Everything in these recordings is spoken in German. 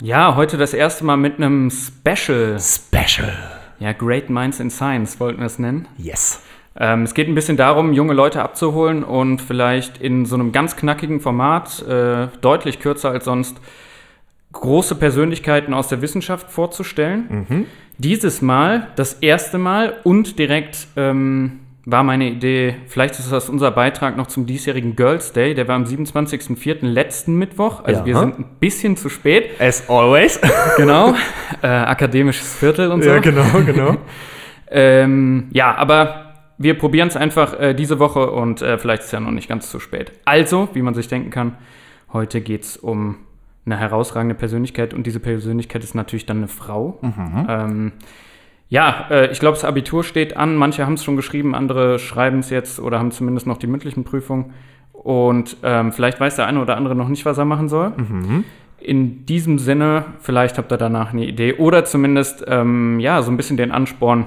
Ja, heute das erste Mal mit einem Special. Special. Ja, Great Minds in Science wollten wir es nennen. Yes. Ähm, es geht ein bisschen darum, junge Leute abzuholen und vielleicht in so einem ganz knackigen Format, äh, deutlich kürzer als sonst, große Persönlichkeiten aus der Wissenschaft vorzustellen. Dieses Mal, das erste Mal und direkt ähm, war meine Idee, vielleicht ist das unser Beitrag noch zum diesjährigen Girls Day, der war am 27.04. letzten Mittwoch, also Ja. wir sind ein bisschen zu spät, As always. genau, äh, akademisches Viertel und so. ja, genau, genau. Ähm, ja, aber wir probieren es einfach äh, diese Woche und äh, vielleicht ist es ja noch nicht ganz zu spät. Also, wie man sich denken kann, heute geht es um eine herausragende Persönlichkeit und diese Persönlichkeit ist natürlich dann eine Frau. Ähm, ja, äh, ich glaube, das Abitur steht an. Manche haben es schon geschrieben, andere schreiben es jetzt oder haben zumindest noch die mündlichen Prüfungen. Und ähm, vielleicht weiß der eine oder andere noch nicht, was er machen soll. In diesem Sinne, vielleicht habt ihr danach eine Idee oder zumindest ähm, ja so ein bisschen den Ansporn,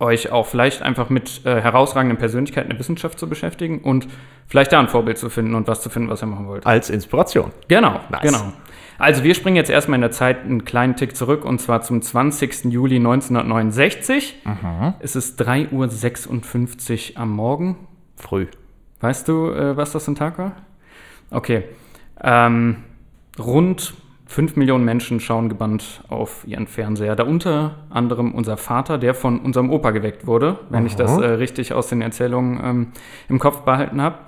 euch auch vielleicht einfach mit äh, herausragenden Persönlichkeiten der Wissenschaft zu beschäftigen und vielleicht da ein Vorbild zu finden und was zu finden, was ihr machen wollt. Als Inspiration. Genau, Nice. genau. Also wir springen jetzt erstmal in der Zeit einen kleinen Tick zurück und zwar zum 20. Juli 1969. Es ist 3.56 Uhr am Morgen. Früh. Weißt du, äh, was das für ein Tag war? Okay. Ähm, rund 5 Millionen Menschen schauen gebannt auf ihren Fernseher. Da unter anderem unser Vater, der von unserem Opa geweckt wurde, wenn ich das Aha. äh, richtig aus den Erzählungen ähm, im Kopf behalten habe.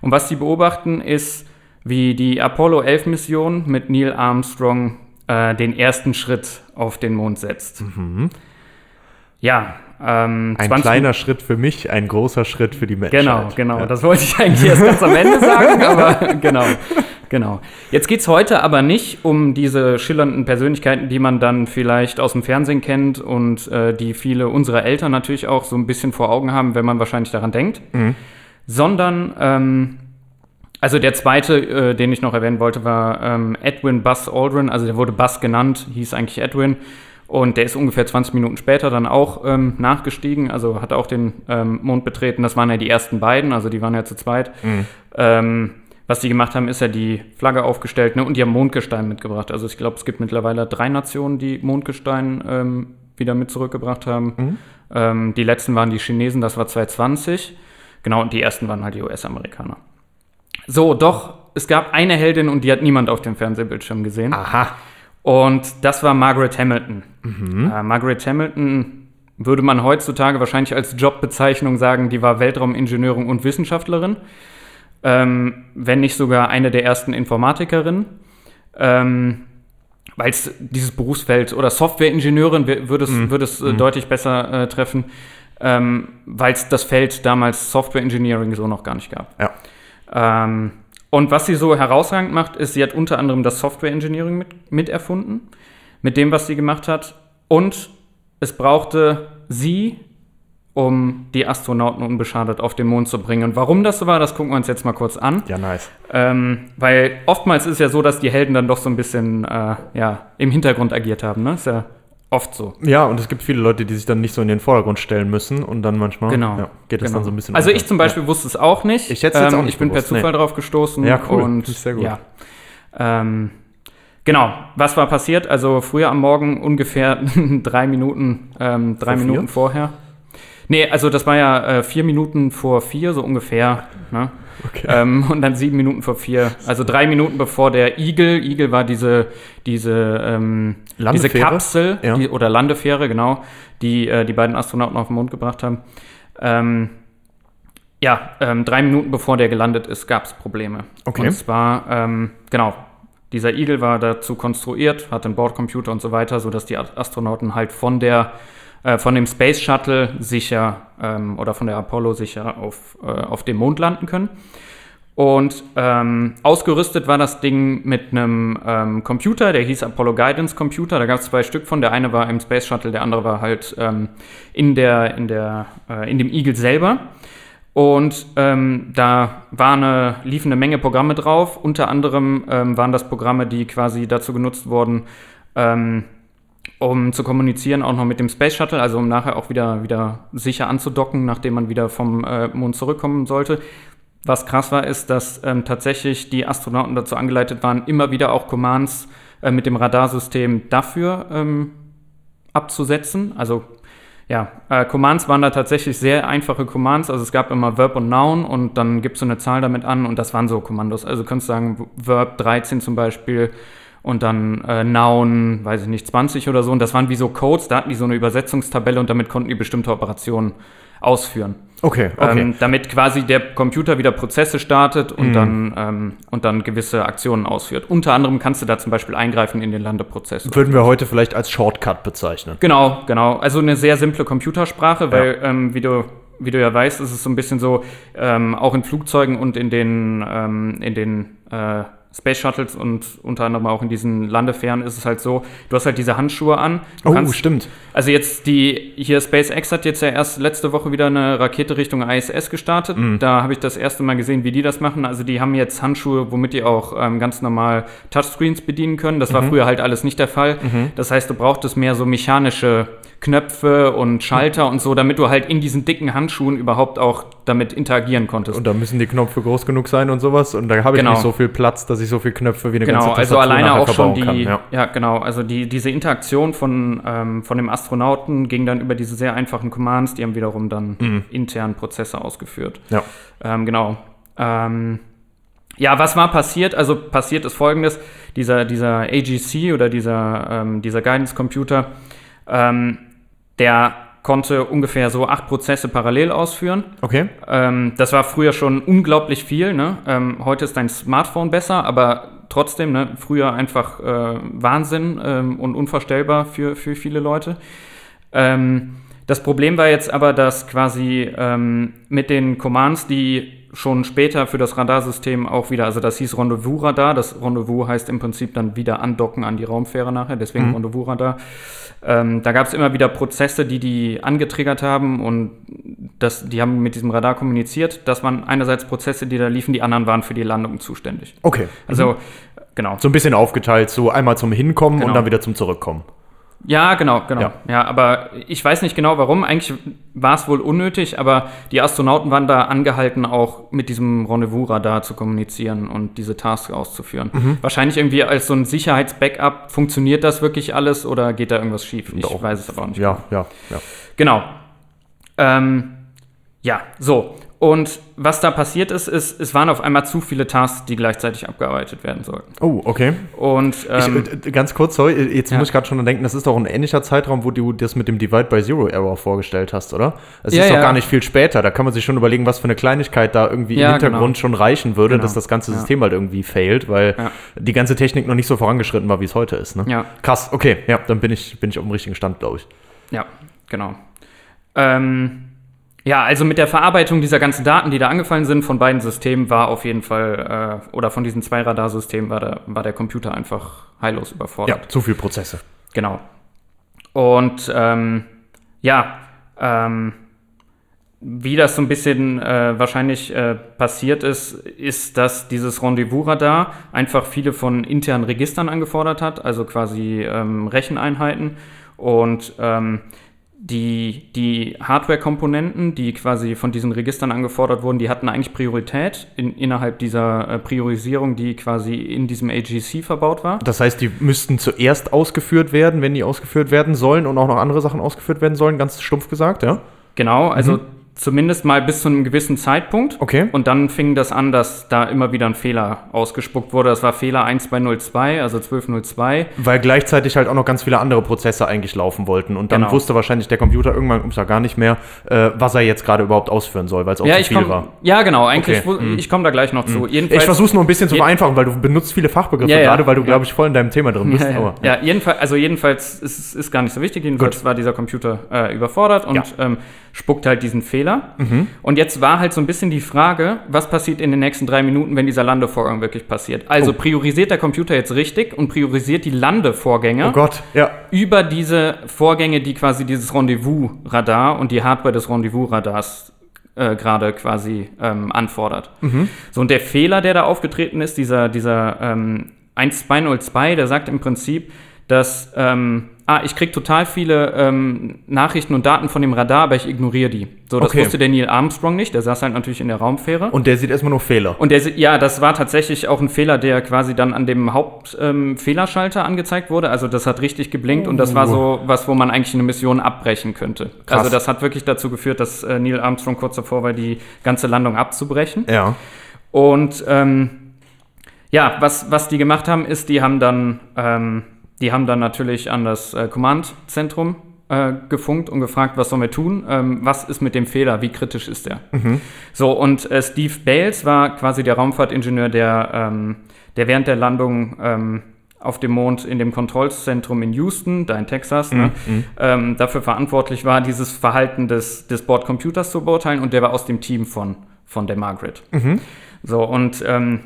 Und was sie beobachten, ist, wie die Apollo 11 Mission mit Neil Armstrong äh, den ersten Schritt auf den Mond setzt. Ja, ähm, Mhm. Ein 20 kleiner Schritt für mich, ein großer Schritt für die Menschheit. Genau, genau. Ja. Das wollte ich eigentlich erst ganz am Ende sagen, aber genau, genau. Jetzt geht es heute aber nicht um diese schillernden Persönlichkeiten, die man dann vielleicht aus dem Fernsehen kennt und äh, die viele unserer Eltern natürlich auch so ein bisschen vor Augen haben, wenn man wahrscheinlich daran denkt, sondern ähm, also der zweite, äh, den ich noch erwähnen wollte, war ähm, Edwin Buzz Aldrin. Also der wurde Buzz genannt, hieß eigentlich Edwin. Und der ist ungefähr 20 Minuten später dann auch ähm, nachgestiegen, also hat auch den ähm, Mond betreten. Das waren ja die ersten beiden, also die waren ja zu zweit. Ähm, was die gemacht haben, ist ja die Flagge aufgestellt ne, und die haben Mondgestein mitgebracht. Also ich glaube, es gibt mittlerweile drei Nationen, die Mondgestein ähm, wieder mit zurückgebracht haben. Ähm, die letzten waren die Chinesen, das war 2020. Genau, und die ersten waren halt die US-Amerikaner. So, doch, es gab eine Heldin und die hat niemand auf dem Fernsehbildschirm gesehen. Aha. Und das war Margaret Hamilton. Äh, Margaret Hamilton würde man heutzutage wahrscheinlich als Jobbezeichnung sagen, die war Weltraumingenieurin und Wissenschaftlerin. Ähm, wenn nicht sogar eine der ersten Informatikerinnen. Ähm, weil es dieses Berufsfeld oder Softwareingenieurin würde es, würde es äh, deutlich besser äh, treffen, ähm, weil es das Feld damals Software Engineering so noch gar nicht gab. Ja. Ähm, und was sie so herausragend macht, ist, sie hat unter anderem das Software Engineering mit, mit erfunden, mit dem, was sie gemacht hat. Und es brauchte sie, um die Astronauten unbeschadet auf den Mond zu bringen. Und warum das so war, das gucken wir uns jetzt mal kurz an. Ja, nice. Ähm, weil oftmals ist es ja so, dass die Helden dann doch so ein bisschen äh, ja, im Hintergrund agiert haben. Ne? Ist ja oft so. Ja, und es gibt viele Leute, die sich dann nicht so in den Vordergrund stellen müssen und dann manchmal Genau. ja, geht es genau. dann so ein bisschen Also unter. ich zum Beispiel wusste es auch nicht. Ich hätte es jetzt auch nicht Ich bin gewusst, per Zufall nee. drauf gestoßen. Ja, cool. Und, Das sehr gut. Ja. Ähm, genau. Was war passiert? Also früher am Morgen ungefähr drei Minuten, ähm, drei vier? Minuten vorher. Nee, also das war ja äh, vier Minuten vor vier, so ungefähr. Ne? Okay. Ähm, und dann sieben Minuten vor vier. Also drei Minuten bevor der Igel, Igel war diese, diese, ähm, diese? Kapsel Ja. die, oder Landefähre, genau, die äh, die beiden Astronauten auf den Mond gebracht haben. Ähm, ja, ähm, drei Minuten bevor der gelandet ist, gab es Probleme. Okay. Und zwar, ähm, genau, dieser Igel war dazu konstruiert, hat einen Bordcomputer und so weiter, sodass die Astronauten halt von der äh, von dem Space Shuttle sicher ähm, oder von der Apollo sicher auf, äh, auf dem Mond landen können. Und ähm, ausgerüstet war das Ding mit einem ähm, Computer, der hieß Apollo Guidance Computer. Da gab es zwei Stück von. Der eine war im Space Shuttle, der andere war halt ähm, in, der, in, der, äh, in dem Eagle selber. Und ähm, da war eine, liefen eine Menge Programme drauf. Unter anderem ähm, waren das Programme, die quasi dazu genutzt wurden, ähm, um zu kommunizieren, auch noch mit dem Space Shuttle, also um nachher auch wieder, wieder sicher anzudocken, nachdem man wieder vom äh, Mond zurückkommen sollte. Was krass war, ist, dass ähm, tatsächlich die Astronauten dazu angeleitet waren, immer wieder auch Commands äh, mit dem Radarsystem dafür ähm, abzusetzen. Also ja, äh, Commands waren da tatsächlich sehr einfache Commands. Also es gab immer Verb und Noun und dann gibst du eine Zahl damit an und das waren so Kommandos. Also du könntest sagen, Verb 13 zum Beispiel und dann äh, Noun, weiß ich nicht, 20 oder so. Und das waren wie so Codes, da hatten die so eine Übersetzungstabelle und damit konnten die bestimmte Operationen ausführen. Okay, okay. Ähm, damit quasi der Computer wieder Prozesse startet und, dann, ähm, und dann gewisse Aktionen ausführt. Unter anderem kannst du da zum Beispiel eingreifen in den Landeprozess. Würden wir heute vielleicht als Shortcut bezeichnen. Genau, genau. Also eine sehr simple Computersprache, weil, ähm, wie du wie du ja weißt, ist es so ein bisschen so, ähm, auch in Flugzeugen und in den, ähm, in den äh, Space Shuttles und unter anderem auch in diesen Landefähren ist es halt so, du hast halt diese Handschuhe an. Oh, kannst, stimmt. Also jetzt die, hier SpaceX hat jetzt ja erst letzte Woche wieder eine Rakete Richtung ISS gestartet. Mhm. Da habe ich das erste Mal gesehen, wie die das machen. Also die haben jetzt Handschuhe, womit die auch ähm, ganz normal Touchscreens bedienen können. Das war Mhm. früher halt alles nicht der Fall. Das heißt, du brauchtest mehr so mechanische Knöpfe und Schalter und so, damit du halt in diesen dicken Handschuhen überhaupt auch damit interagieren konntest. Und da müssen die Knöpfe groß genug sein und sowas. Und da habe ich Genau. nicht so viel Platz, dass ich so viele Knöpfe wie eine Genau, ganze also Tastatur alleine nachher auch schon die, ja. Ja. genau, also die, diese Interaktion von, ähm, von dem Astronauten ging dann über diese sehr einfachen Commands, die haben wiederum dann Mhm. intern Prozesse ausgeführt. Ja. Ähm, genau. Ähm, ja, was war passiert? Also passiert ist folgendes: dieser, dieser AGC oder dieser, ähm, dieser Guidance Computer, ähm, der konnte ungefähr so acht Prozesse parallel ausführen. Okay. Ähm, das war früher schon unglaublich viel. Ne? Ähm, heute ist dein Smartphone besser, aber trotzdem, ne? früher einfach äh, Wahnsinn ähm, und unvorstellbar für, für viele Leute. Ähm, das Problem war jetzt aber, dass quasi ähm, mit den Commands, die schon später für das Radarsystem auch wieder, also das hieß Rendezvous-Radar, das Rendezvous heißt im Prinzip dann wieder andocken an die Raumfähre nachher, deswegen Rendezvous-Radar. Ähm, da gab es immer wieder Prozesse, die die angetriggert haben und das, die haben mit diesem Radar kommuniziert. Das waren einerseits Prozesse, die da liefen, die anderen waren für die Landung zuständig. Okay. Also, genau. So ein bisschen aufgeteilt, so einmal zum Hinkommen Genau. und dann wieder zum Zurückkommen. Ja, genau, genau. Ja. Ja. aber ich weiß nicht genau warum. Eigentlich war es wohl unnötig, aber die Astronauten waren da angehalten, auch mit diesem Rendezvous-Radar zu kommunizieren und diese Tasks auszuführen. Mhm. Wahrscheinlich irgendwie als so ein Sicherheitsbackup. Funktioniert das wirklich alles oder geht da irgendwas schief? Ich Doch. weiß es aber auch nicht. Ja, ja, ja. Genau. Ähm, ja, so. Und was da passiert ist, ist, es waren auf einmal zu viele Tasks, die gleichzeitig abgearbeitet werden sollten. Oh, okay. Und ähm, ich, äh, ganz kurz, sorry, jetzt ja. muss ich gerade schon denken, das ist doch ein ähnlicher Zeitraum, wo du das mit dem Divide by Zero Error vorgestellt hast, oder? Es Ja, ist doch ja. gar nicht viel später. Da kann man sich schon überlegen, was für eine Kleinigkeit da irgendwie im Hintergrund genau. schon reichen würde, Genau. dass das ganze. System halt irgendwie failt, weil die ganze Technik noch nicht so vorangeschritten war, wie es heute ist. Ne? ja. Krass, okay, ja, dann bin ich, bin ich auf dem richtigen Stand, glaube ich. Ja, genau. Ähm, ja, also mit der Verarbeitung dieser ganzen Daten, die da angefallen sind von beiden Systemen, war auf jeden Fall, äh, oder von diesen zwei Radarsystemen, war der, war der Computer einfach heillos Ja, überfordert. zu viel Prozesse. Genau. Und ähm, ja, ähm, wie das so ein bisschen äh, wahrscheinlich äh, passiert ist, ist, dass dieses Rendezvous-Radar einfach viele von internen Registern angefordert hat, also quasi ähm, Recheneinheiten. Und ähm, die, die Hardware-Komponenten, die quasi von diesen Registern angefordert wurden, die hatten eigentlich Priorität in, innerhalb dieser äh, Priorisierung, die quasi in diesem AGC verbaut war. Das heißt, die müssten zuerst ausgeführt werden, wenn die ausgeführt werden sollen und auch noch andere Sachen ausgeführt werden sollen, ganz stumpf gesagt, ja? Genau, also zumindest mal bis zu einem gewissen Zeitpunkt. Okay. Und dann fing das an, dass da immer wieder ein Fehler ausgespuckt wurde. Das war Fehler 1202, also 1202. Weil gleichzeitig halt auch noch ganz viele andere Prozesse eigentlich laufen wollten. Und dann Genau. wusste wahrscheinlich der Computer irgendwann, ups, gar nicht mehr, äh, was er jetzt gerade überhaupt ausführen soll, weil es auch Ja, zu ich viel komm, war. ja, genau, eigentlich, Okay, mhm. ich komme da gleich noch zu. Jedenfalls, Ich versuche es nur ein bisschen zu vereinfachen, weil du benutzt viele Fachbegriffe Ja, ja. gerade, weil du, glaube ich, voll in deinem Thema drin bist. Aber, ja, jedenfalls, also jedenfalls ist es ist gar nicht so wichtig. Jedenfalls war dieser Computer äh, überfordert und ähm, spuckt halt diesen Fehler Fehler. Und jetzt war halt so ein bisschen die Frage, was passiert in den nächsten drei Minuten, wenn dieser Landevorgang wirklich passiert. Also Oh. priorisiert der Computer jetzt richtig und priorisiert die Landevorgänge Oh Gott, ja. über diese Vorgänge, die quasi dieses Rendezvous-Radar und die Hardware des Rendezvous-Radars äh, gerade quasi ähm, anfordert. So, und der Fehler, der da aufgetreten ist, dieser, dieser ähm, 1202, der sagt im Prinzip, dass, ähm, ah, ich kriege total viele ähm, Nachrichten und Daten von dem Radar, aber ich ignoriere die. So, das Okay. wusste der Neil Armstrong nicht, der saß halt natürlich in der Raumfähre. Und der sieht erstmal nur Fehler. Und der, ja, das war tatsächlich auch ein Fehler, der quasi dann an dem Hauptfehlerschalter ähm, angezeigt wurde. Also das hat richtig geblinkt und das war so was, wo man eigentlich eine Mission abbrechen könnte. Krass. Also das hat wirklich dazu geführt, dass äh, Neil Armstrong kurz davor war, die ganze Landung abzubrechen. ja. Und ähm, ja, was, was die gemacht haben, ist, die haben dann, ähm, die haben dann natürlich an das äh, Command-Zentrum äh, gefunkt und gefragt, was sollen wir tun? Ähm, was ist mit dem Fehler? Wie kritisch ist der? So, und äh, Steve Bales war quasi der Raumfahrtingenieur, der, ähm, der während der Landung ähm, auf dem Mond in dem Kontrollzentrum in Houston, da in Texas, ne, ähm, dafür verantwortlich war, dieses Verhalten des, des Bordcomputers zu beurteilen und der war aus dem Team von, von der Margaret. So, und ähm,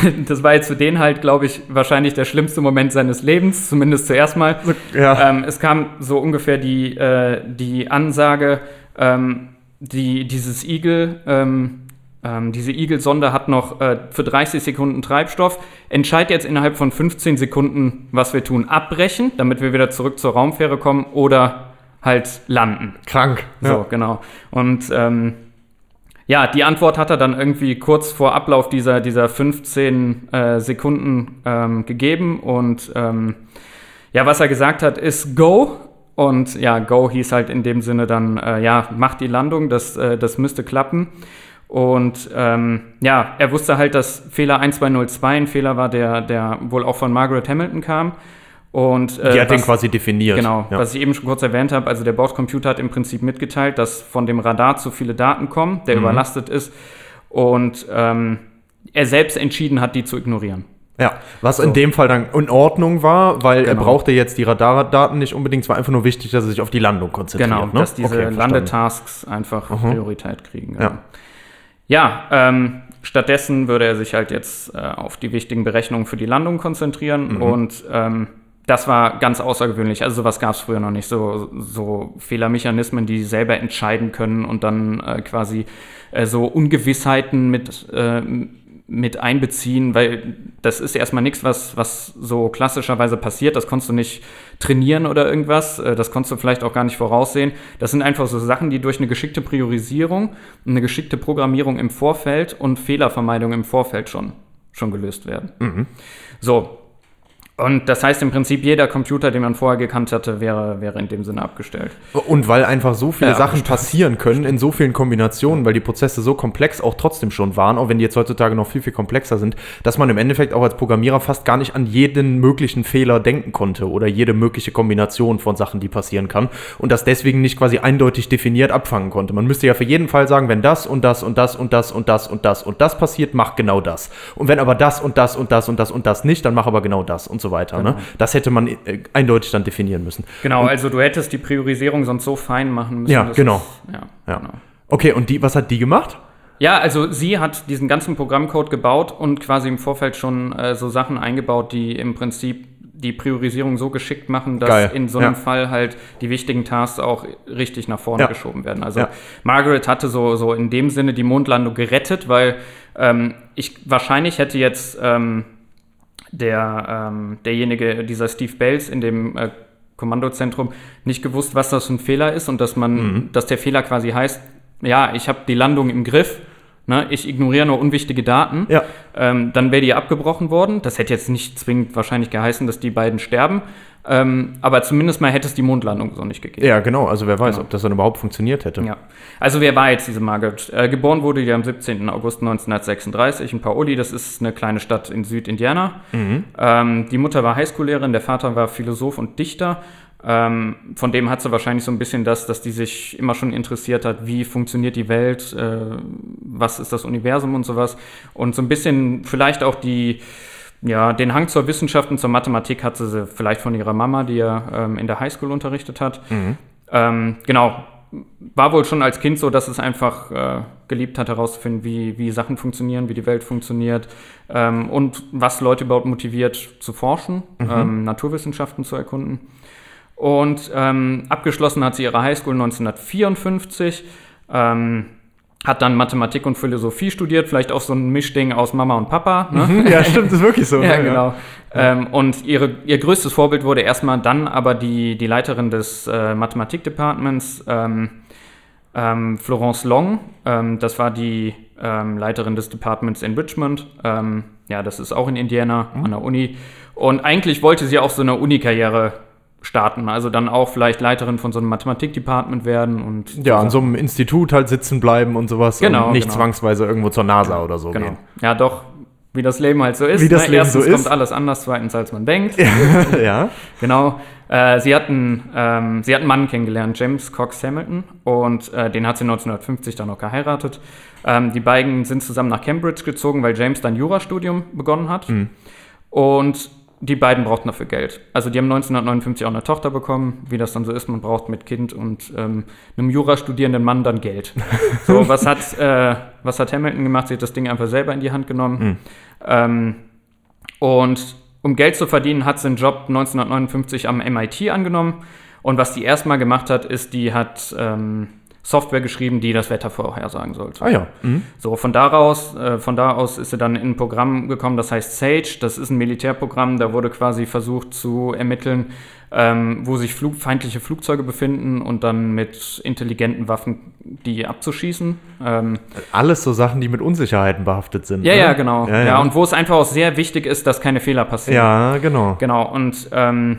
das war jetzt für den halt, glaube ich, wahrscheinlich der schlimmste Moment seines Lebens, zumindest zuerst mal. Ja. Ähm, es kam so ungefähr die, äh, die Ansage, ähm, die, dieses Igel, ähm, ähm, diese Igel-Sonde hat noch äh, für 30 Sekunden Treibstoff. Entscheid jetzt innerhalb von 15 Sekunden, was wir tun. Abbrechen, damit wir wieder zurück zur Raumfähre kommen oder halt landen. Krank. So, genau. Und ähm, ja, die Antwort hat er dann irgendwie kurz vor Ablauf dieser, dieser 15 äh, Sekunden ähm, gegeben. Und ähm, ja, was er gesagt hat, ist Go. Und ja, Go hieß halt in dem Sinne dann, äh, ja, mach die Landung, das, äh, das müsste klappen. Und ähm, ja, er wusste halt, dass Fehler 1202 ein Fehler war, der, der wohl auch von Margaret Hamilton kam. Und, äh, Die hat den was- quasi definiert. Genau, Ja. was ich eben schon kurz erwähnt habe, also der Bordcomputer hat im Prinzip mitgeteilt, dass von dem Radar zu viele Daten kommen, der Mhm. überlastet ist und ähm, er selbst entschieden hat, die zu ignorieren. Ja, was in dem Fall dann in Ordnung war, weil er Genau. brauchte jetzt die Radardaten nicht unbedingt. Es war einfach nur wichtig, dass er sich auf die Landung konzentriert. Genau, ne? dass diese Okay. Landetasks einfach Priorität kriegen. Genau. Ja. Ja, ähm, stattdessen würde er sich halt jetzt äh, auf die wichtigen Berechnungen für die Landung konzentrieren Mhm. und ähm, das war ganz außergewöhnlich. Also sowas gab es früher noch nicht. So, so Fehlermechanismen, die selber entscheiden können und dann äh, quasi äh, so Ungewissheiten mit, äh, mit einbeziehen, weil das ist erstmal nichts, was, was so klassischerweise passiert. Das konntest du nicht trainieren oder irgendwas. Äh, Das konntest du vielleicht auch gar nicht voraussehen. Das sind einfach so Sachen, die durch eine geschickte Priorisierung, eine geschickte Programmierung im Vorfeld und Fehlervermeidung im Vorfeld schon, schon gelöst werden. So. Und das heißt im Prinzip, jeder Computer, den man vorher gekannt hatte, wäre, wäre in dem Sinne abgestellt. Und weil einfach so viele Ja, Sachen stimmt. passieren können in so vielen Kombinationen, weil die Prozesse so komplex auch trotzdem schon waren, auch wenn die jetzt heutzutage noch viel, viel komplexer sind, dass man im Endeffekt auch als Programmierer fast gar nicht an jeden möglichen Fehler denken konnte oder jede mögliche Kombination von Sachen, die passieren kann und das deswegen nicht quasi eindeutig definiert abfangen konnte. Man müsste ja für jeden Fall sagen, wenn das und das und das und das und das und das und das passiert, mach genau das. Und wenn aber das und das und das und das und das nicht, dann mach aber genau das und so weiter. Ne? Das hätte man äh, eindeutig dann definieren müssen. Genau, also du hättest die Priorisierung sonst so fein machen müssen. Ja, genau. Es, ja, Ja. genau. Okay, und die, was hat die gemacht? Ja, also sie hat diesen ganzen Programmcode gebaut und quasi im Vorfeld schon äh, so Sachen eingebaut, die im Prinzip die Priorisierung so geschickt machen, dass Geil, in so einem ja. Fall halt die wichtigen Tasks auch richtig nach vorne Ja. geschoben werden. Also Ja. Margaret hatte so, so in dem Sinne die Mondlandung gerettet, weil ähm, ich wahrscheinlich hätte jetzt ähm, der, ähm, derjenige, dieser Steve Bales in dem äh, Kommandozentrum nicht gewusst, was das für ein Fehler ist und dass man, Mhm. dass der Fehler quasi heißt, ja, ich habe die Landung im Griff, ne, ich ignoriere nur unwichtige Daten, Ja. ähm, dann wäre die abgebrochen worden. Das hätte jetzt nicht zwingend wahrscheinlich geheißen, dass die beiden sterben, ähm, aber zumindest mal hätte es die Mondlandung so nicht gegeben. Ja, genau. Also wer weiß, Genau. ob das dann überhaupt funktioniert hätte. Ja. Also wer war jetzt diese Margaret? Äh, geboren wurde die am 17. August 1936 in Paoli, das ist eine kleine Stadt in Südindiana. Ähm, die Mutter war Highschool-Lehrerin, der Vater war Philosoph und Dichter. Ähm, von dem hat sie wahrscheinlich so ein bisschen das, dass die sich immer schon interessiert hat, wie funktioniert die Welt, äh, was ist das Universum und sowas. Und so ein bisschen vielleicht auch die, ja, den Hang zur Wissenschaft und zur Mathematik hatte sie vielleicht von ihrer Mama, die ja ähm, in der Highschool unterrichtet hat. Ähm, genau. war wohl schon als Kind so, dass es einfach äh, geliebt hat, herauszufinden, wie, wie Sachen funktionieren, wie die Welt funktioniert ähm, und was Leute überhaupt motiviert zu forschen, ähm, Naturwissenschaften zu erkunden. Und ähm, abgeschlossen hat sie ihre Highschool 1954. Ähm, hat dann Mathematik und Philosophie studiert, vielleicht auch so ein Mischding aus Mama und Papa. Ne? ja, stimmt, ist wirklich so. Ja, genau. Ähm, und ihre, ihr größtes Vorbild wurde erstmal dann aber die, die Leiterin des äh, Mathematikdepartments, ähm, ähm, Florence Long. Ähm, das war die ähm, Leiterin des Departments in Richmond. Ähm, ja, das ist auch in Indiana an der Uni. Und eigentlich wollte sie auch so eine Uni-Karriere starten. Also dann auch vielleicht Leiterin von so einem Mathematikdepartment werden und Ja, an so einem Institut halt sitzen bleiben und sowas. Genau, Und nicht genau. zwangsweise irgendwo zur NASA oder so Genau. gehen. Ja, doch, wie das Leben halt so ist. Wie das ne? Leben Erstens so kommt ist. alles anders, zweitens als man denkt. ja. Genau. Äh, sie, hatten, ähm, sie hat einen Mann kennengelernt, James Cox Hamilton, und äh, den hat sie 1950 dann noch geheiratet. Ähm, die beiden sind zusammen nach Cambridge gezogen, weil James dann Jurastudium begonnen hat. Und die beiden brauchten dafür Geld. Also die haben 1959 auch eine Tochter bekommen, wie das dann so ist, man braucht mit Kind und ähm, einem Jurastudierenden Mann dann Geld. So, was hat, äh, was hat Hamilton gemacht? Sie hat das Ding einfach selber in die Hand genommen. Ähm, und um Geld zu verdienen, hat sie einen Job 1959 am MIT angenommen. Und was die erstmal gemacht hat, ist, die hat ähm, Software geschrieben, die das Wetter vorhersagen sollte. Ah ja. Mhm. So, von daraus, äh, von da aus ist sie dann in ein Programm gekommen, das heißt SAGE. Das ist ein Militärprogramm, da wurde quasi versucht zu ermitteln, ähm, wo sich Flug, feindliche Flugzeuge befinden und dann mit intelligenten Waffen die abzuschießen. Ähm, Alles so Sachen, die mit Unsicherheiten behaftet sind. ja, ne? ja, genau. Ja, Ja, ja. und wo es einfach auch sehr wichtig ist, dass keine Fehler passieren. Ja, genau. Genau, und ähm,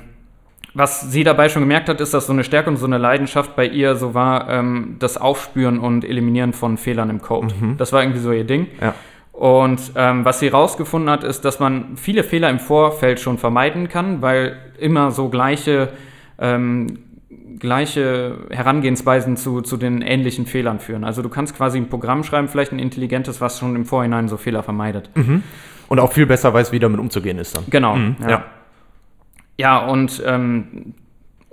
was sie dabei schon gemerkt hat, ist, dass so eine Stärke und so eine Leidenschaft bei ihr so war, ähm, das Aufspüren und Eliminieren von Fehlern im Code. Das war irgendwie so ihr Ding. Ja. Und ähm, was sie rausgefunden hat, ist, dass man viele Fehler im Vorfeld schon vermeiden kann, weil immer so gleiche, ähm, gleiche Herangehensweisen zu, zu den ähnlichen Fehlern führen. Also du kannst quasi ein Programm schreiben, vielleicht ein intelligentes, was schon im Vorhinein so Fehler vermeidet. Und auch viel besser weiß, wie damit umzugehen ist dann. Genau. ja. ja. Ja, und ähm,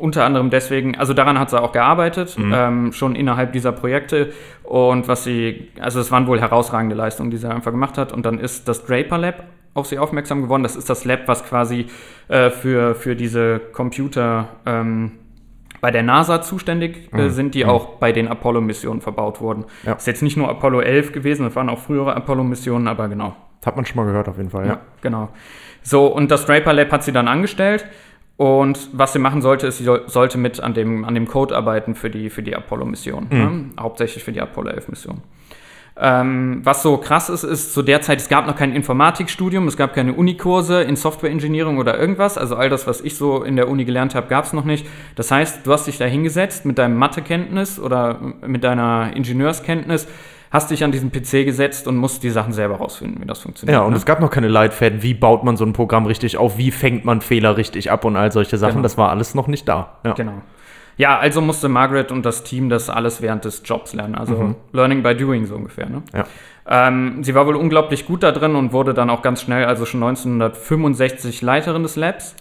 unter anderem deswegen, also daran hat sie auch gearbeitet, ähm, schon innerhalb dieser Projekte. Und was sie, also es waren wohl herausragende Leistungen, die sie einfach gemacht hat. Und dann ist das Draper Lab auf sie aufmerksam geworden. Das ist das Lab, was quasi äh, für, für diese Computer ähm, bei der NASA zuständig äh, sind, die auch bei den Apollo-Missionen verbaut wurden. Ja. Ist jetzt nicht nur Apollo 11 gewesen, das waren auch frühere Apollo-Missionen, aber genau. Hat man schon mal gehört auf jeden Fall, ja. Ja, genau. So, und das Draper Lab hat sie dann angestellt. Und was sie machen sollte, ist, sie soll, sollte mit an dem, an dem Code arbeiten für die, für die Apollo-Mission. Ne? Hauptsächlich für die Apollo 11-Mission. Ähm, was so krass ist, ist zu der Zeit, es gab noch kein Informatikstudium, es gab keine Unikurse in Software Engineering oder irgendwas. Also all das, was ich so in der Uni gelernt habe, gab es noch nicht. Das heißt, du hast dich da hingesetzt mit deinem Mathekenntnis oder mit deiner Ingenieurskenntnis, hast dich an diesen PC gesetzt und musst die Sachen selber rausfinden, wie das funktioniert. Ja, und ne? es gab noch keine Leitfäden, wie baut man so ein Programm richtig auf, wie fängt man Fehler richtig ab und all solche Sachen. Genau. Das war alles noch nicht da. Ja. Genau. Ja, also musste Margaret und das Team das alles während des Jobs lernen. Also Learning by Doing so ungefähr. Ne? Ja. Ähm, sie war wohl unglaublich gut da drin und wurde dann auch ganz schnell, also schon 1965 Leiterin des Labs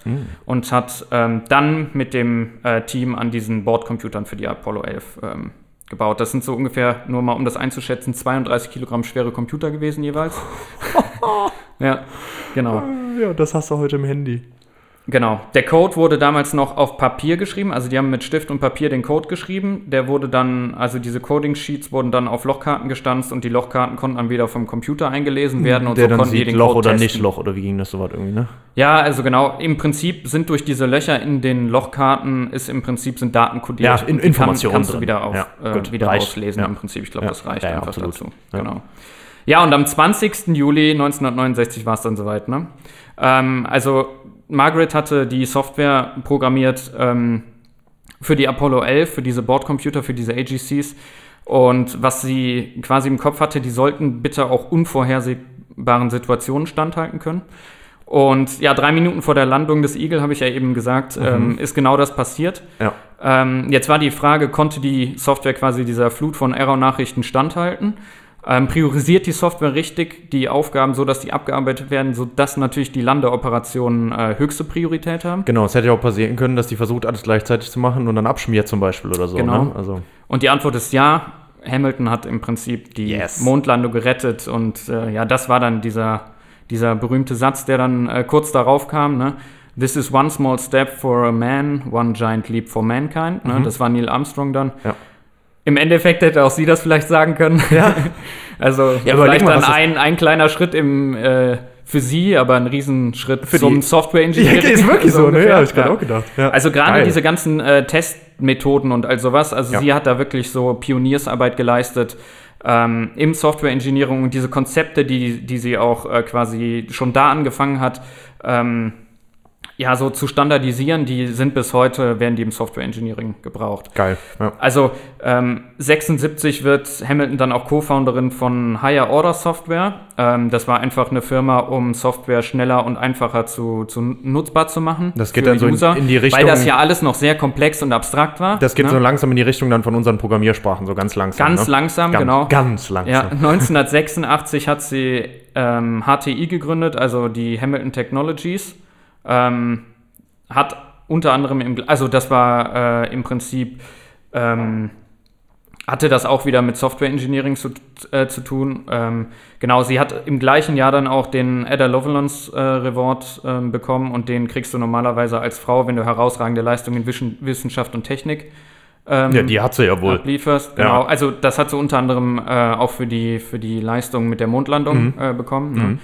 und hat ähm, dann mit dem äh, Team an diesen Bordcomputern für die Apollo 11 ähm, gebaut. Das sind so ungefähr, nur mal um das einzuschätzen, 32 Kilogramm schwere Computer gewesen jeweils. ja, genau. ja, das hast du heute im Handy. Genau. Der Code wurde damals noch auf Papier geschrieben. Also die haben mit Stift und Papier den Code geschrieben. Der wurde dann, also diese Coding-Sheets wurden dann auf Lochkarten gestanzt und die Lochkarten konnten dann wieder vom Computer eingelesen werden und Der so dann konnten die sieht, den Loch Code oder testen. nicht Loch oder wie ging das so was irgendwie, ne? Ja, also genau. Im Prinzip sind durch diese Löcher in den Lochkarten ist im Prinzip sind Daten kodiert. Ja, in- die Informationen Kann, kannst du drin. wieder, auf, Ja, äh, wieder reicht. auslesen Ja. im Prinzip. Ich glaube, Ja, das reicht einfach absolut. dazu. Ja. Genau. Ja, und am 20. Juli 1969 war es dann soweit. Ne? Ähm, also Margaret hatte die Software programmiert ähm, für die Apollo 11, für diese Bordcomputer, für diese AGCs. Und was sie quasi im Kopf hatte, die sollten bitte auch unvorhersehbaren Situationen standhalten können. Und ja, drei Minuten vor der Landung des Eagle, habe ich ja eben gesagt, ähm, ist genau das passiert. Ja. Ähm, jetzt war die Frage, konnte die Software quasi dieser Flut von Error-Nachrichten standhalten? Ähm, priorisiert die Software richtig die Aufgaben so, dass die abgearbeitet werden, sodass natürlich die Landeoperationen äh, höchste Priorität haben. Genau, es hätte ja auch passieren können, dass die versucht, alles gleichzeitig zu machen und dann abschmiert zum Beispiel oder so. Genau. Ne? Also, Und die Antwort ist ja. Hamilton hat im Prinzip die Yes. Mondlandung gerettet und äh, ja, das war dann dieser, dieser berühmte Satz, der dann äh, kurz darauf kam. Ne? This is one small step for a man, one giant leap for mankind. Ne? Das war Neil Armstrong dann. Mhm. Ja. Im Endeffekt hätte auch sie das vielleicht sagen können. Ja. also Ja, vielleicht mal, dann ein, ein kleiner Schritt im, äh, für sie, aber ein Riesenschritt Für zum die- Software-Engineering. Ja, ist wirklich so, ne? ungefähr. Ja, hab ich gerade auch gedacht. Ja. Also gerade diese ganzen äh, Testmethoden und all sowas, also Ja. sie hat da wirklich so Pioniersarbeit geleistet ähm, im Software-Engineering und diese Konzepte, die, die sie auch äh, quasi schon da angefangen hat, ähm, ja, so zu standardisieren, die sind bis heute, werden die im Software-Engineering gebraucht. Geil. Ja. Also ähm, 76 wird Hamilton dann auch Co-Founderin von Higher Order Software. Ähm, das war einfach eine Firma, um Software schneller und einfacher zu, zu nutzbar zu machen. Das geht für dann so in- in die Richtung- Weil das ja alles noch sehr komplex und abstrakt war. Das geht ne? so langsam in die Richtung dann von unseren Programmiersprachen, so ganz langsam. Ganz ne? langsam, ganz, genau. Ganz langsam. Ja, 1986 hat sie ähm, HTI gegründet, also die Hamilton Technologies. Ähm, hat unter anderem, im, also das war äh, im Prinzip, ähm, hatte das auch wieder mit Software Engineering zu, äh, zu tun. Ähm, genau, sie hat im gleichen Jahr dann auch den Ada Lovelace äh, Reward ähm, bekommen und den kriegst du normalerweise als Frau, wenn du herausragende Leistungen in Wischen- Wissenschaft und Technik ähm, Ja, die hat sie ja wohl. ablieferst. Ja. Genau, also das hat sie unter anderem äh, auch für die, für die Leistung mit der Mondlandung Mhm. äh, bekommen. Ne?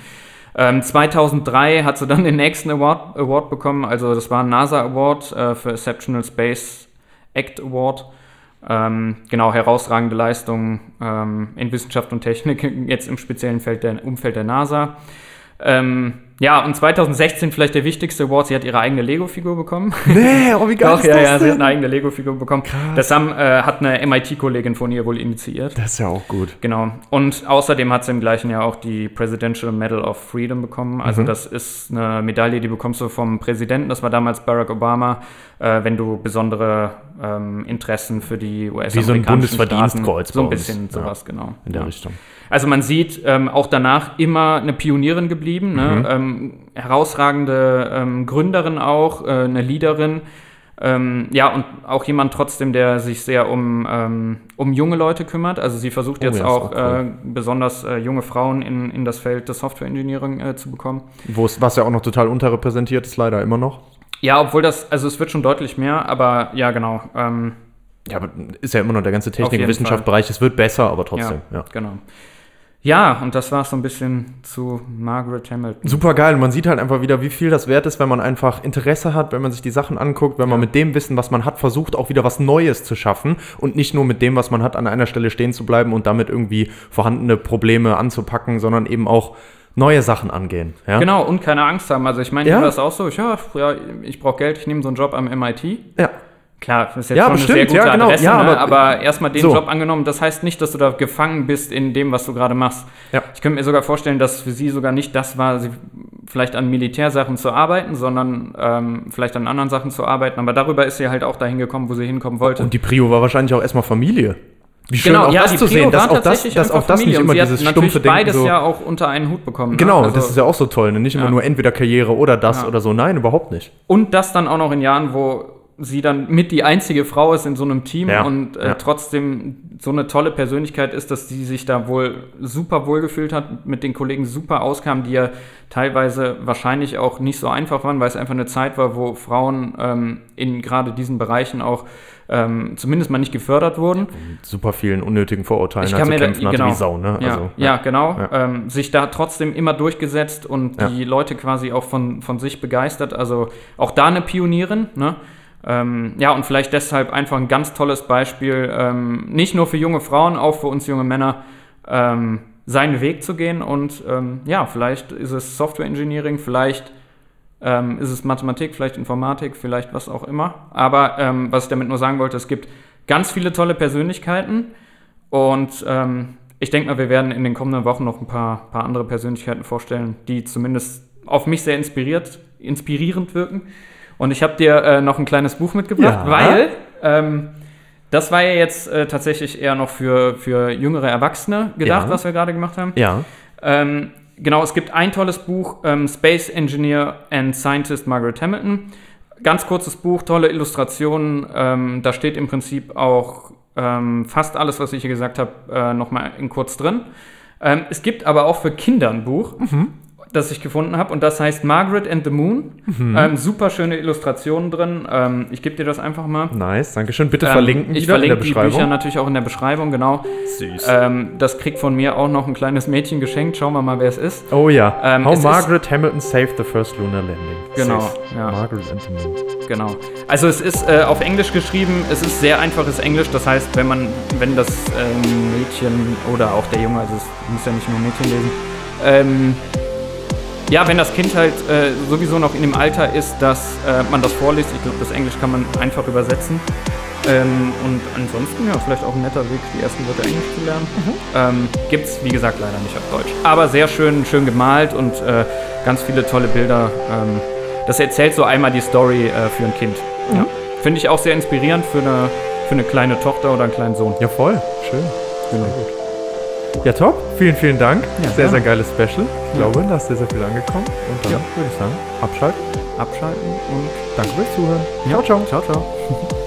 Ähm, 2003 hat sie dann den nächsten Award, Award bekommen, also das war ein NASA Award äh, für Exceptional Space Act Award. Ähm, genau, herausragende Leistung ähm, in Wissenschaft und Technik, jetzt im speziellen Feld der, Umfeld der NASA. Ähm, ja, und 2016 vielleicht der wichtigste Award, sie hat ihre eigene Lego-Figur bekommen. Nee, oh, wie geil Doch, ist ja, das ja, sie hat eine eigene Lego-Figur bekommen. Das haben, äh, hat eine MIT-Kollegin von ihr wohl initiiert. Das ist ja auch gut. Genau. Und außerdem hat sie im gleichen Jahr auch die Presidential Medal of Freedom bekommen. Also Mhm. das ist eine Medaille, die bekommst du vom Präsidenten. Das war damals Barack Obama, äh, wenn du besondere ähm, Interessen für die US-amerikanischen Wie so ein Bundesverdienstkreuz So ein bisschen Ja. sowas, genau. In der ja. Richtung. Also man sieht ähm, auch danach immer eine Pionierin geblieben, Mhm. ne? ähm, herausragende ähm, Gründerin auch, äh, eine Leaderin. Ähm, ja, und auch jemand trotzdem, der sich sehr um, ähm, um junge Leute kümmert. Also sie versucht Oh jetzt ja, auch, auch cool. äh, besonders äh, junge Frauen in, in das Feld des Software Engineering äh, zu bekommen. Wo es, was ja auch noch total unterrepräsentiert ist, leider immer noch. Ja, obwohl das, also es wird schon deutlich mehr, aber ja, genau. Ähm, Ja, aber ist ja immer noch der ganze Technik- und Wissenschaftsbereich. Es wird besser, aber trotzdem. Ja. genau. Ja, und das war so ein bisschen zu Margaret Hamilton. Super geil. Und man sieht halt einfach wieder, wie viel das wert ist, wenn man einfach Interesse hat, wenn man sich die Sachen anguckt, wenn man mit dem Wissen, was man hat, versucht, auch wieder was Neues zu schaffen und nicht nur mit dem, was man hat, an einer Stelle stehen zu bleiben und damit irgendwie vorhandene Probleme anzupacken, sondern eben auch neue Sachen angehen. Ja? Genau, und keine Angst haben. Also ich meine, Ja. ja. das auch so, ich, ja, ich brauche Geld, ich nehme so einen Job am MIT. Ja. Klar, das ist jetzt Ja, schon bestimmt, eine sehr gute ja, genau. Adresse, Ja, ne? aber- aber, erstmal den so. Job angenommen, das heißt nicht, dass du da gefangen bist in dem, was du gerade machst. Ja. Ich könnte mir sogar vorstellen, dass für sie sogar nicht das war, sie vielleicht an Militärsachen zu arbeiten, sondern ähm, vielleicht an anderen Sachen zu arbeiten. Aber darüber ist sie halt auch dahin gekommen, wo sie hinkommen wollte. Und die Prio war wahrscheinlich auch erstmal Familie. Wie schön genau, auch ja, das zu Prio sehen, dass auch das, dass auch das nicht immer dieses stumpfe Denken beides so. ja auch unter einen Hut bekommen. ne? Genau, Also- das ist ja auch so toll. Ne? Nicht immer Ja. nur entweder Karriere oder das Ja. oder so. Nein, überhaupt nicht. Und das dann auch noch in Jahren, wo sie dann mit die einzige Frau ist in so einem Team Ja, und äh, ja. trotzdem so eine tolle Persönlichkeit ist, dass sie sich da wohl super wohl gefühlt hat, mit den Kollegen super auskam, die ja teilweise wahrscheinlich auch nicht so einfach waren, weil es einfach eine Zeit war, wo Frauen ähm, in gerade diesen Bereichen auch ähm, zumindest mal nicht gefördert wurden. Super vielen unnötigen Vorurteilen Ich kann mir da- kämpfen hatte genau. wie Sau. Ne? Ja, Also, ja, genau. Ja. Ähm, sich da trotzdem immer durchgesetzt und die Leute quasi auch von, von sich begeistert. Also auch da eine Pionierin. Ne? Ähm, ja, und vielleicht deshalb einfach ein ganz tolles Beispiel, ähm, nicht nur für junge Frauen, auch für uns junge Männer, ähm, seinen Weg zu gehen. Und ähm, ja, vielleicht ist es Software Engineering, vielleicht ähm, ist es Mathematik, vielleicht Informatik, vielleicht was auch immer. Aber ähm, was ich damit nur sagen wollte, es gibt ganz viele tolle Persönlichkeiten und ich denke mal, wir werden in den kommenden Wochen noch ein paar, paar andere Persönlichkeiten vorstellen, die zumindest auf mich sehr inspiriert, inspirierend wirken. Und ich habe dir äh, noch ein kleines Buch mitgebracht, Ja. weil ähm, Das war ja jetzt äh, tatsächlich eher noch für, für jüngere Erwachsene gedacht, Ja. was wir gerade gemacht haben. Ja. Ähm, genau, es gibt ein tolles Buch, ähm, Space Engineer and Scientist Margaret Hamilton. Ganz kurzes Buch, tolle Illustrationen. Ähm, da steht im Prinzip auch ähm, fast alles, was ich hier gesagt habe, äh, nochmal in kurz drin. Ähm, es gibt aber auch für Kinder ein Buch, das ich gefunden habe und das heißt Margaret and the Moon. Ähm, super schöne Illustrationen drin. Ähm, ich gebe dir das einfach mal. Nice, danke schön. Bitte Ähm, verlinken ich verlinke die Bücher natürlich auch in der Beschreibung, genau. Süß. Ähm, das kriegt von mir auch noch ein kleines Mädchen geschenkt. Schauen wir mal, wer es ist. oh ja. ähm, How Margaret Hamilton saved the first lunar landing. Genau, ja. Margaret and the Moon. Genau. Also es ist äh, auf Englisch geschrieben. Es ist sehr einfaches Englisch. Das heißt, wenn man, wenn das ähm, Mädchen oder auch der Junge, also es muss ja nicht nur Mädchen lesen, ähm, ja, wenn das Kind halt äh, sowieso noch in dem Alter ist, dass äh, man das vorliest, ich glaube, das Englisch kann man einfach übersetzen. Ähm, und ansonsten, ja, vielleicht auch ein netter Weg, die ersten Wörter Englisch zu lernen. Ähm, gibt's, wie gesagt, leider nicht auf Deutsch. Aber sehr schön, schön gemalt und äh, ganz viele tolle Bilder. Ähm, das erzählt so einmal die Story äh, für ein Kind. Ja. Finde ich auch sehr inspirierend für eine, für eine kleine Tochter oder einen kleinen Sohn. Ja, voll. Schön. Genau. Ja, top. Vielen, vielen Dank. Ja, sehr, sehr geiles Special. Ich glaube, da ist sehr, sehr viel angekommen. Und dann Ja. würde ich sagen, abschalten. Abschalten und Danke fürs Zuhören. ja, ciao, ciao. Ciao, ciao.